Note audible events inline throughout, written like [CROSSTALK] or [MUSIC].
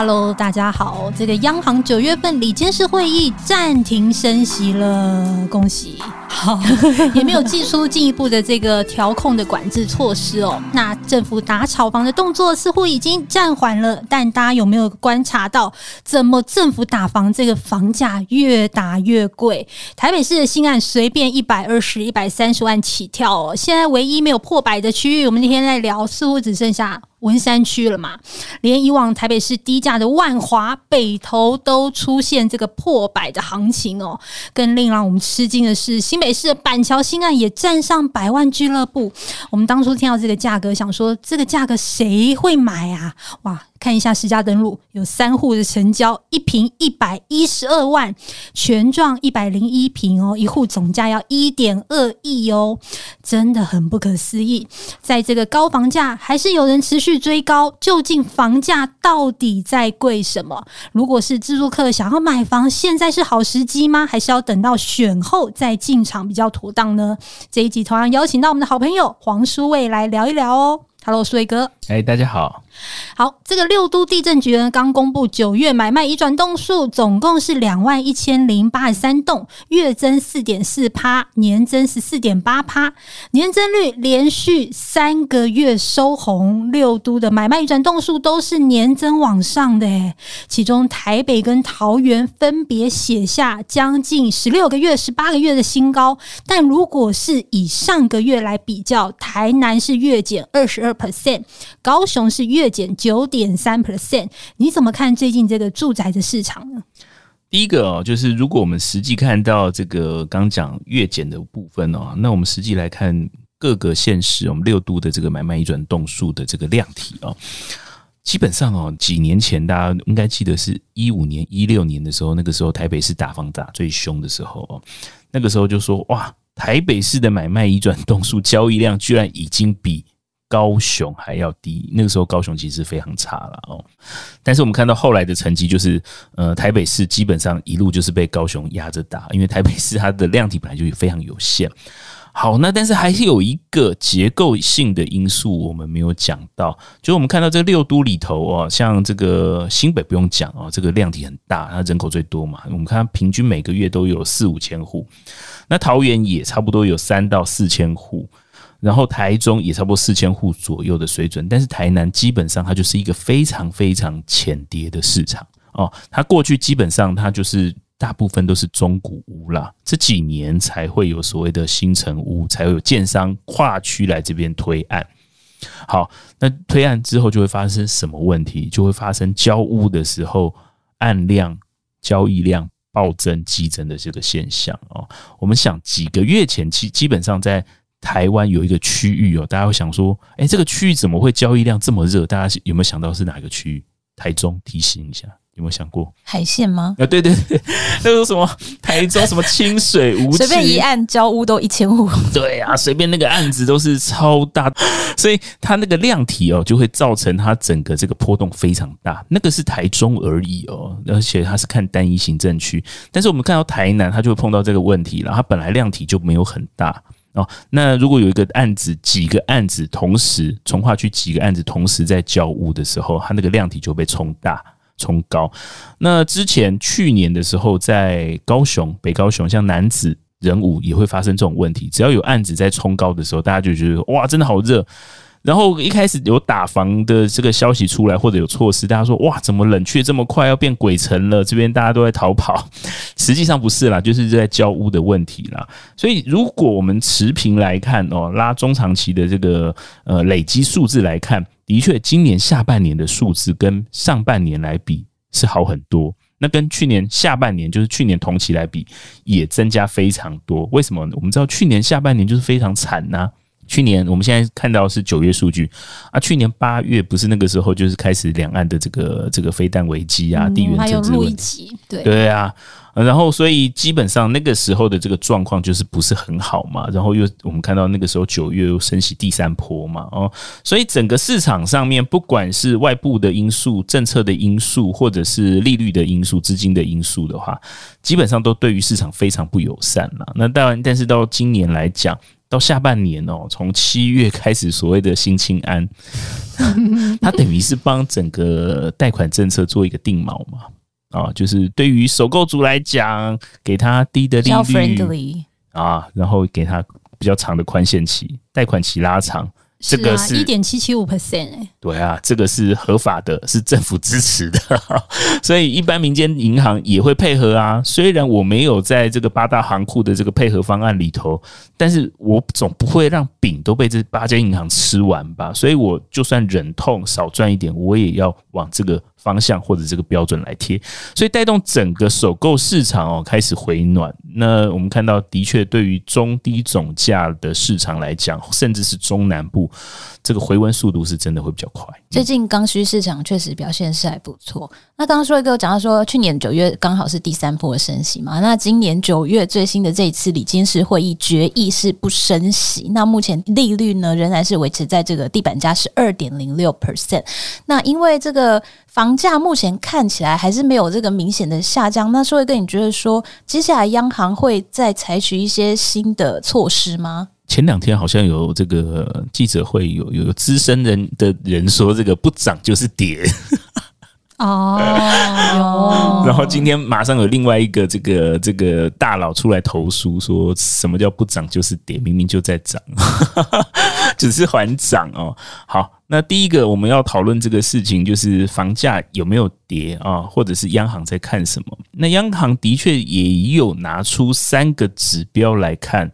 Hello，大家好，这个央行九月份理监事会议暂停升息了，恭喜。好，[LAUGHS] 也没有祭出进一步的这个调控的管制措施哦。那政府打炒房的动作似乎已经暂缓了，但大家有没有观察到，怎么政府打房这个房价越打越贵？台北市的新案随便一百二十、一百三十万起跳哦。现在唯一没有破百的区域，我们那天在聊，似乎只剩下文山区了嘛。连以往台北市低价的万华、北投都出现这个破百的行情哦。更令让我们吃惊的是，新北。市的板桥新岸也站上百万俱乐部。我们当初听到这个价格，想说这个价格谁会买啊？哇！看一下实价登录，有三户的成交，一平一百一十二万，全状一百零一平哦，一户总价要一点二亿哦，真的很不可思议。在这个高房价，还是有人持续追高，究竟房价到底在贵什么？如果是自住客想要买房，现在是好时机吗？还是要等到选后再进场比较妥当呢？这一集同样邀请到我们的好朋友黄书卫来聊一聊哦。Hello，书卫哥。哎，大家好。好，这个六都地政局呢，刚公布九月买卖移转栋数，总共是两万一千零八十三栋，月增四点四趴，年增十四点八趴，年增率连续三个月收红。六都的买卖移转栋数都是年增往上的，其中台北跟桃园分别写下将近十六个月、十八个月的新高。但如果是以上个月来比较，台南是月减二十二 percent，高雄是月减九点三 percent，你怎么看最近这个住宅的市场呢？第一个哦，就是如果我们实际看到这个刚讲月减的部分哦，那我们实际来看各个县市，我们六都的这个买卖移转动数的这个量体哦，基本上哦，几年前大家应该记得是一五年、一六年的时候，那个时候台北市打房打最凶的时候哦，那个时候就说哇，台北市的买卖移转动数交易量居然已经比高雄还要低，那个时候高雄其实非常差了哦。但是我们看到后来的成绩，就是呃台北市基本上一路就是被高雄压着打，因为台北市它的量体本来就非常有限。好，那但是还是有一个结构性的因素我们没有讲到，就是我们看到这六都里头哦，像这个新北不用讲哦，这个量体很大，它人口最多嘛，我们看平均每个月都有四五千户，那桃园也差不多有三到四千户。然后台中也差不多四千户左右的水准，但是台南基本上它就是一个非常非常浅碟的市场哦。它过去基本上它就是大部分都是中古屋啦，这几年才会有所谓的新成屋，才会有建商跨区来这边推案。好，那推案之后就会发生什么问题？就会发生交屋的时候案量、交易量暴增、激增的这个现象哦。我们想几个月前基基本上在。台湾有一个区域哦，大家会想说，哎，这个区域怎么会交易量这么热？大家有没有想到是哪个区域？台中，提醒一下，有没有想过？海线吗？啊，对 [LAUGHS] 对对，那个什么台中什么清水无，随便一案交屋都一千五。[LAUGHS] 对啊，随便那个案子都是超大，所以它那个量体哦，就会造成它整个这个波动非常大。那个是台中而已哦，而且它是看单一行政区，但是我们看到台南，它就会碰到这个问题了。它本来量体就没有很大。哦，那如果有一个案子，几个案子同时从化区几个案子同时在交屋的时候，它那个量体就被冲大、冲高。那之前去年的时候，在高雄、北高雄，像男子人武也会发生这种问题。只要有案子在冲高的时候，大家就觉得哇，真的好热。然后一开始有打房的这个消息出来，或者有措施，大家说哇，怎么冷却这么快，要变鬼城了？这边大家都在逃跑，[LAUGHS] 实际上不是啦，就是在交屋的问题啦。所以如果我们持平来看哦，拉中长期的这个呃累积数字来看，的确今年下半年的数字跟上半年来比是好很多。那跟去年下半年，就是去年同期来比，也增加非常多。为什么？我们知道去年下半年就是非常惨呐、去年我们现在看到是九月数据啊，去年八月不是那个时候就是开始两岸的这个这个飞弹危机啊，地缘政治危机，对对啊，然后所以基本上那个时候的这个状况就是不是很好嘛，然后又我们看到那个时候九月又升息第三波嘛，哦，所以整个市场上面不管是外部的因素、政策的因素，或者是利率的因素、资金的因素的话，基本上都对于市场非常不友善了。那当然，但是到今年来讲。到下半年哦，从七月开始所谓的新青安，[LAUGHS] 它等于是帮整个贷款政策做一个定锚嘛。啊，就是对于首购族来讲，给他低的利率啊，然后给他比较长的宽限期，贷款期拉长。这个是一点七七五 percent 哎，对啊，这个是合法的，是政府支持的，[LAUGHS] 所以一般民间银行也会配合啊。虽然我没有在这个八大行库的这个配合方案里头，但是我总不会让饼都被这八间银行吃完吧。所以我就算忍痛少赚一点，我也要往这个方向或者这个标准来贴，所以带动整个首购市场哦开始回暖。那我们看到，的确对于中低总价的市场来讲，甚至是中南部，这个回温速度是真的会比较快。最近刚需市场确实表现是还不错。那刚刚说一个，讲到说去年九月刚好是第三波的升息嘛，那今年九月最新的这一次理监事会议决议是不升息。那目前利率呢仍然是维持在这个地板价是二点零六 percent。那因为这个。房价目前看起来还是没有这个明显的下降。那说一个，你觉得说接下来央行会再采取一些新的措施吗？前两天好像有这个记者会，有有资深人的人说，这个不涨就是跌。哦，[LAUGHS] 然后今天马上有另外一个这个这个大佬出来投诉，说什么叫不涨就是跌，明明就在涨，[LAUGHS] 只是缓涨哦。好，那第一个我们要讨论这个事情，就是房价有没有跌啊，或者是央行在看什么？那央行的确也有拿出三个指标来看。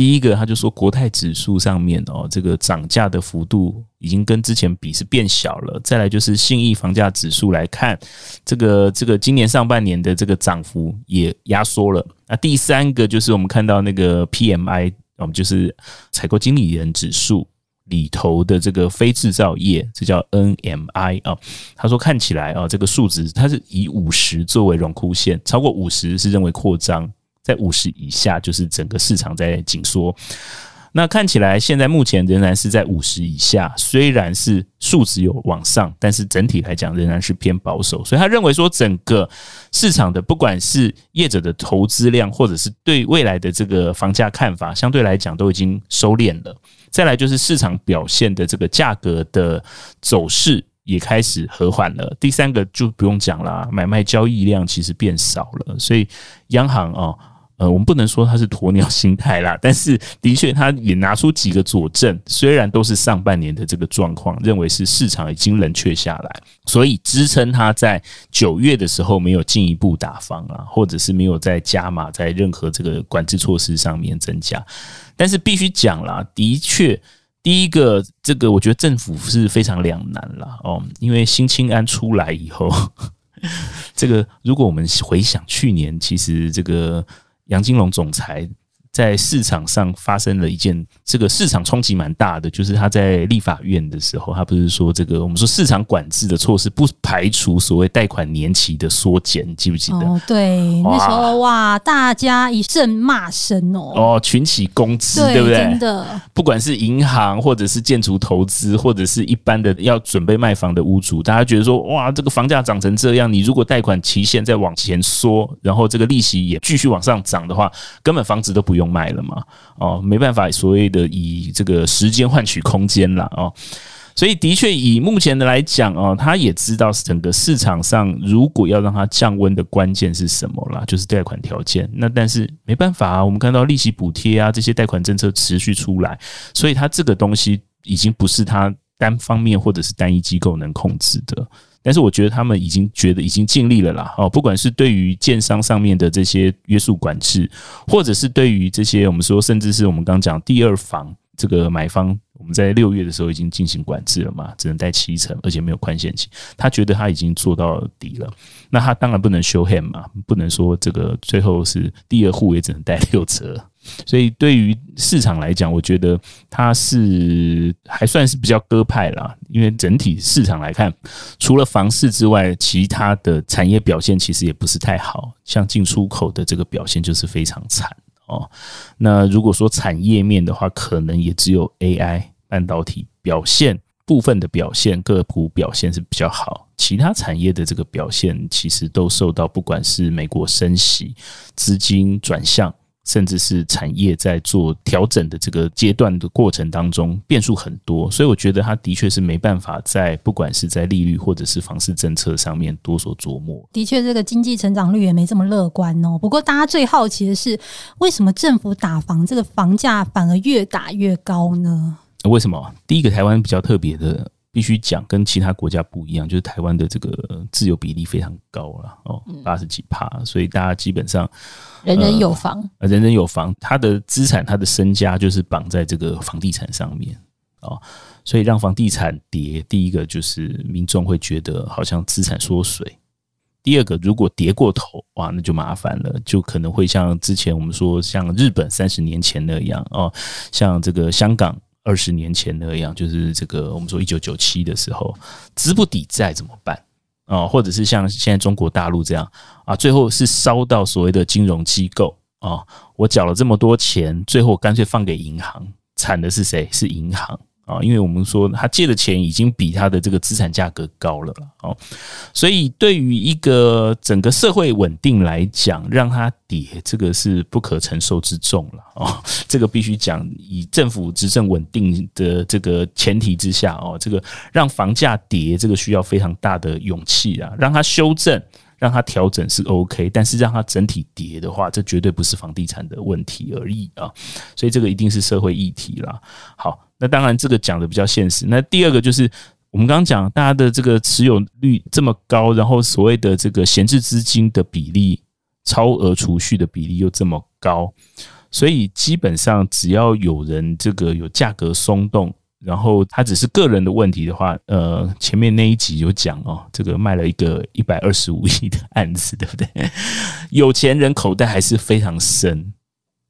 第一个，他就说国泰指数上面哦，这个涨价的幅度已经跟之前比是变小了。再来就是信义房价指数来看，这个这个今年上半年的这个涨幅也压缩了。那第三个就是我们看到那个 PMI，我们就是采购经理人指数里头的这个非制造业，这叫 NMI 啊。他说看起来啊，这个数值它是以五十作为荣枯线，超过五十是认为扩张。在五十以下，就是整个市场在紧缩。那看起来现在目前仍然是在五十以下，虽然是数值有往上，但是整体来讲仍然是偏保守。所以他认为说，整个市场的不管是业者的投资量，或者是对未来的这个房价看法，相对来讲都已经收敛了。再来就是市场表现的这个价格的走势也开始和缓了。第三个就不用讲了，买卖交易量其实变少了，所以央行啊。呃，我们不能说它是鸵鸟心态啦，[LAUGHS] 但是的确，它也拿出几个佐证，虽然都是上半年的这个状况，认为是市场已经冷却下来，所以支撑它在九月的时候没有进一步打方啊，或者是没有再加码在任何这个管制措施上面增加。但是必须讲啦，的确，第一个这个我觉得政府是非常两难啦哦，因为新青安出来以后，[LAUGHS] 这个如果我们回想去年，其实这个。杨金龙总裁在市场上发生了一件这个市场冲击蛮大的，就是他在立法院的时候，他不是说这个我们说市场管制的措施不排除所谓贷款年期的缩减，记不记得？哦，对，那时候哇，大家一阵骂声哦，哦，群起攻之，对，对不对？真的，不管是银行或者是建筑投资，或者是一般的要准备卖房的屋主，大家觉得说哇，这个房价涨成这样，你如果贷款期限再往前缩，然后这个利息也继续往上涨的话，根本房子都不用。用卖了嘛？哦，没办法，所谓的以这个时间换取空间了哦，所以的确以目前的来讲哦，他也知道整个市场上如果要让它降温的关键是什么啦，就是贷款条件。那但是没办法啊，我们看到利息补贴啊这些贷款政策持续出来，所以它这个东西已经不是它单方面或者是单一机构能控制的。但是我觉得他们已经觉得已经尽力了啦，哦，不管是对于建商上面的这些约束管制，或者是对于这些我们说，甚至是我们刚讲第二房这个买方，我们在六月的时候已经进行管制了嘛，只能贷七成，而且没有宽限期，他觉得他已经做到底了，那他当然不能 show hand 嘛，不能说这个最后是第二户也只能贷六折。所以对于市场来讲，我觉得它是还算是比较鸽派啦。因为整体市场来看，除了房市之外，其他的产业表现其实也不是太好。像进出口的这个表现就是非常惨哦。那如果说产业面的话，可能也只有 AI 半导体表现部分的表现个股表现是比较好，其他产业的这个表现其实都受到不管是美国升息、资金转向。甚至是产业在做调整的这个阶段的过程当中，变数很多，所以我觉得它的确是没办法在不管是在利率或者是房市政策上面多所琢磨。的确，这个经济成长率也没这么乐观哦。不过，大家最好奇的是，为什么政府打房，这个房价反而越打越高呢？为什么？第一个，台湾比较特别的。必须讲跟其他国家不一样，就是台湾的这个自由比例非常高了哦，八十几趴，所以大家基本上人人有房，呃，人人有房，他的资产、他的身家就是绑在这个房地产上面哦，所以让房地产跌，第一个就是民众会觉得好像资产缩水，第二个如果跌过头，哇，那就麻烦了，就可能会像之前我们说像日本三十年前那样哦，像这个香港。二十年前那样，就是这个我们说一九九七的时候，资不抵债怎么办啊？或者是像现在中国大陆这样啊，最后是烧到所谓的金融机构啊，我缴了这么多钱，最后干脆放给银行，惨的是谁？是银行。啊，因为我们说他借的钱已经比他的这个资产价格高了哦，所以对于一个整个社会稳定来讲，让它跌，这个是不可承受之重了哦。这个必须讲，以政府执政稳定的这个前提之下哦，这个让房价跌，这个需要非常大的勇气啊，让它修正。让它调整是 OK，但是让它整体跌的话，这绝对不是房地产的问题而已啊！所以这个一定是社会议题啦。好，那当然这个讲的比较现实。那第二个就是我们刚刚讲，大家的这个持有率这么高，然后所谓的这个闲置资金的比例、超额储蓄的比例又这么高，所以基本上只要有人这个有价格松动。然后他只是个人的问题的话，呃，前面那一集有讲哦，这个卖了一个一百二十五亿的案子，[LAUGHS] 对不对？有钱人口袋还是非常深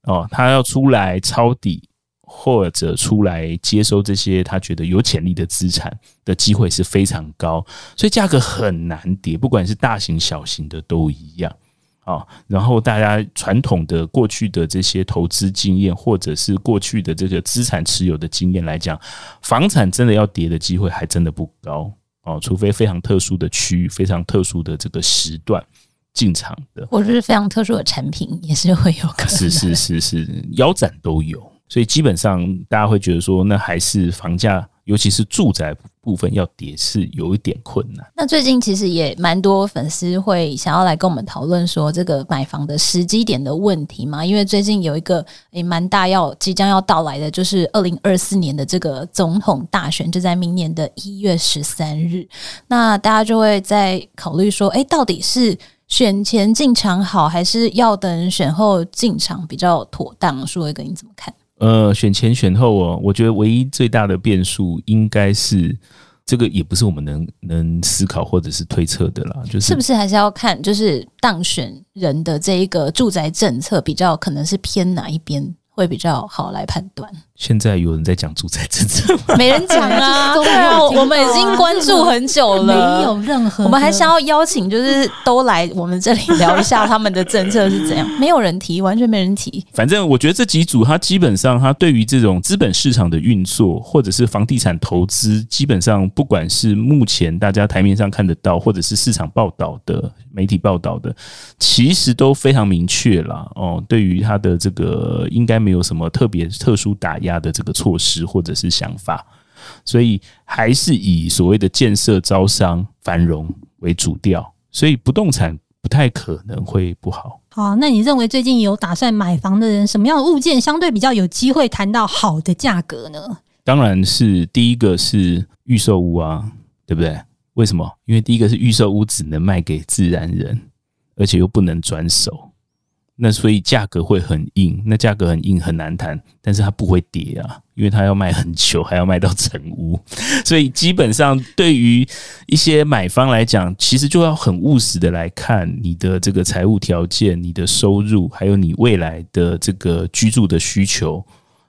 哦，他要出来抄底或者出来接收这些他觉得有潜力的资产的机会是非常高，所以价格很难跌，不管是大型小型的都一样。啊，然后大家传统的过去的这些投资经验，或者是过去的这个资产持有的经验来讲，房产真的要跌的机会还真的不高哦，除非非常特殊的区域、非常特殊的这个时段进场的，或者是非常特殊的产品，也是会有可能。是是是是，腰斩都有，所以基本上大家会觉得说，那还是房价。尤其是住宅部分要跌是有一点困难。那最近其实也蛮多粉丝会想要来跟我们讨论说这个买房的时机点的问题嘛，因为最近有一个也蛮大要即将要到来的，就是二零二四年的这个总统大选，就在明年的一月十三日。那大家就会在考虑说，哎，到底是选前进场好，还是要等选后进场比较妥当？舒伟哥你怎么看？呃，选前选后哦，我觉得唯一最大的变数应该是这个，也不是我们能能思考或者是推测的啦，就是是不是还是要看，就是当选人的这一个住宅政策比较可能是偏哪一边？会比较好来判断。现在有人在讲住宅政策吗？[LAUGHS] 没人讲啊，[LAUGHS] 对啊，我们已经关注很久了，没有任何。我们还想要邀请，就是都来我们这里聊一下他们的政策是怎样。[LAUGHS] 没有人提，完全没人提。反正我觉得这几组，他基本上，他对于这种资本市场的运作，或者是房地产投资，基本上不管是目前大家台面上看得到，或者是市场报道的媒体报道的，其实都非常明确了哦。对于他的这个，应该没有什么特别特殊打压。的这个措施或者是想法，所以还是以所谓的建设、招商、繁荣为主调，所以不动产不太可能会不好。好，那你认为最近有打算买房的人，什么样的物件相对比较有机会谈到好的价格呢？当然是第一个是预售屋啊，对不对？为什么？因为第一个是预售屋只能卖给自然人，而且又不能转手。那所以价格会很硬，那价格很硬很难谈，但是它不会跌啊，因为它要卖很久，还要卖到成屋，[LAUGHS] 所以基本上对于一些买方来讲，其实就要很务实的来看你的这个财务条件、你的收入，还有你未来的这个居住的需求。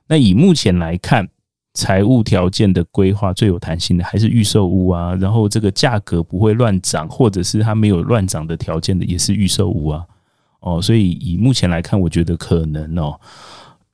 那以目前来看，财务条件的规划最有弹性的还是预售屋啊，然后这个价格不会乱涨，或者是它没有乱涨的条件的，也是预售屋啊。哦，所以以目前来看，我觉得可能哦，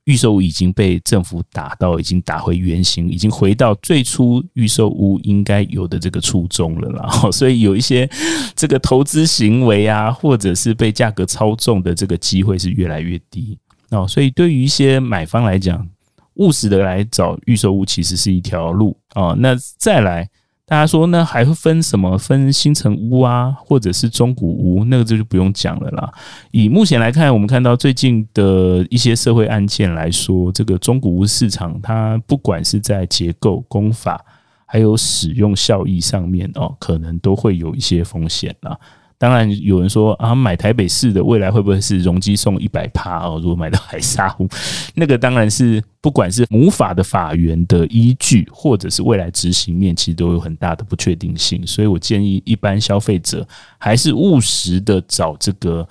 预售屋已经被政府打到，已经打回原形，已经回到最初预售屋应该有的这个初衷了啦。哦，[LAUGHS] 所以有一些这个投资行为啊，或者是被价格操纵的这个机会是越来越低。哦，所以对于一些买方来讲，务实的来找预售屋其实是一条路哦。那再来。大家说那还会分什么？分新城屋啊，或者是中古屋？那个这就不用讲了啦。以目前来看，我们看到最近的一些社会案件来说，这个中古屋市场，它不管是在结构、功法，还有使用效益上面哦，可能都会有一些风险啦。当然有人说啊，买台北市的未来会不会是容积送一百趴哦？如果买到海沙屋，[LAUGHS] 那个当然是。不管是母法的法源的依据，或者是未来执行面，其实都有很大的不确定性。所以我建议一般消费者还是务实的找这个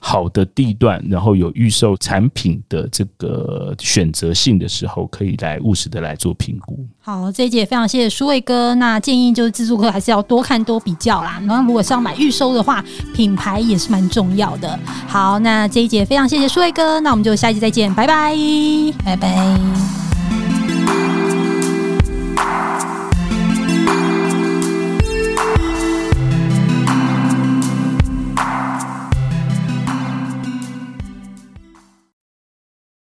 好的地段，然后有预售产品的这个选择性的时候，可以来务实的来做评估。好，这一节非常谢谢舒卫哥。那建议就是自助客还是要多看多比较啦。然后如果是要买预售的话，品牌也是蛮重要的。好，那这一节非常谢谢舒伟哥。那我们就下一集再见，拜拜，拜拜。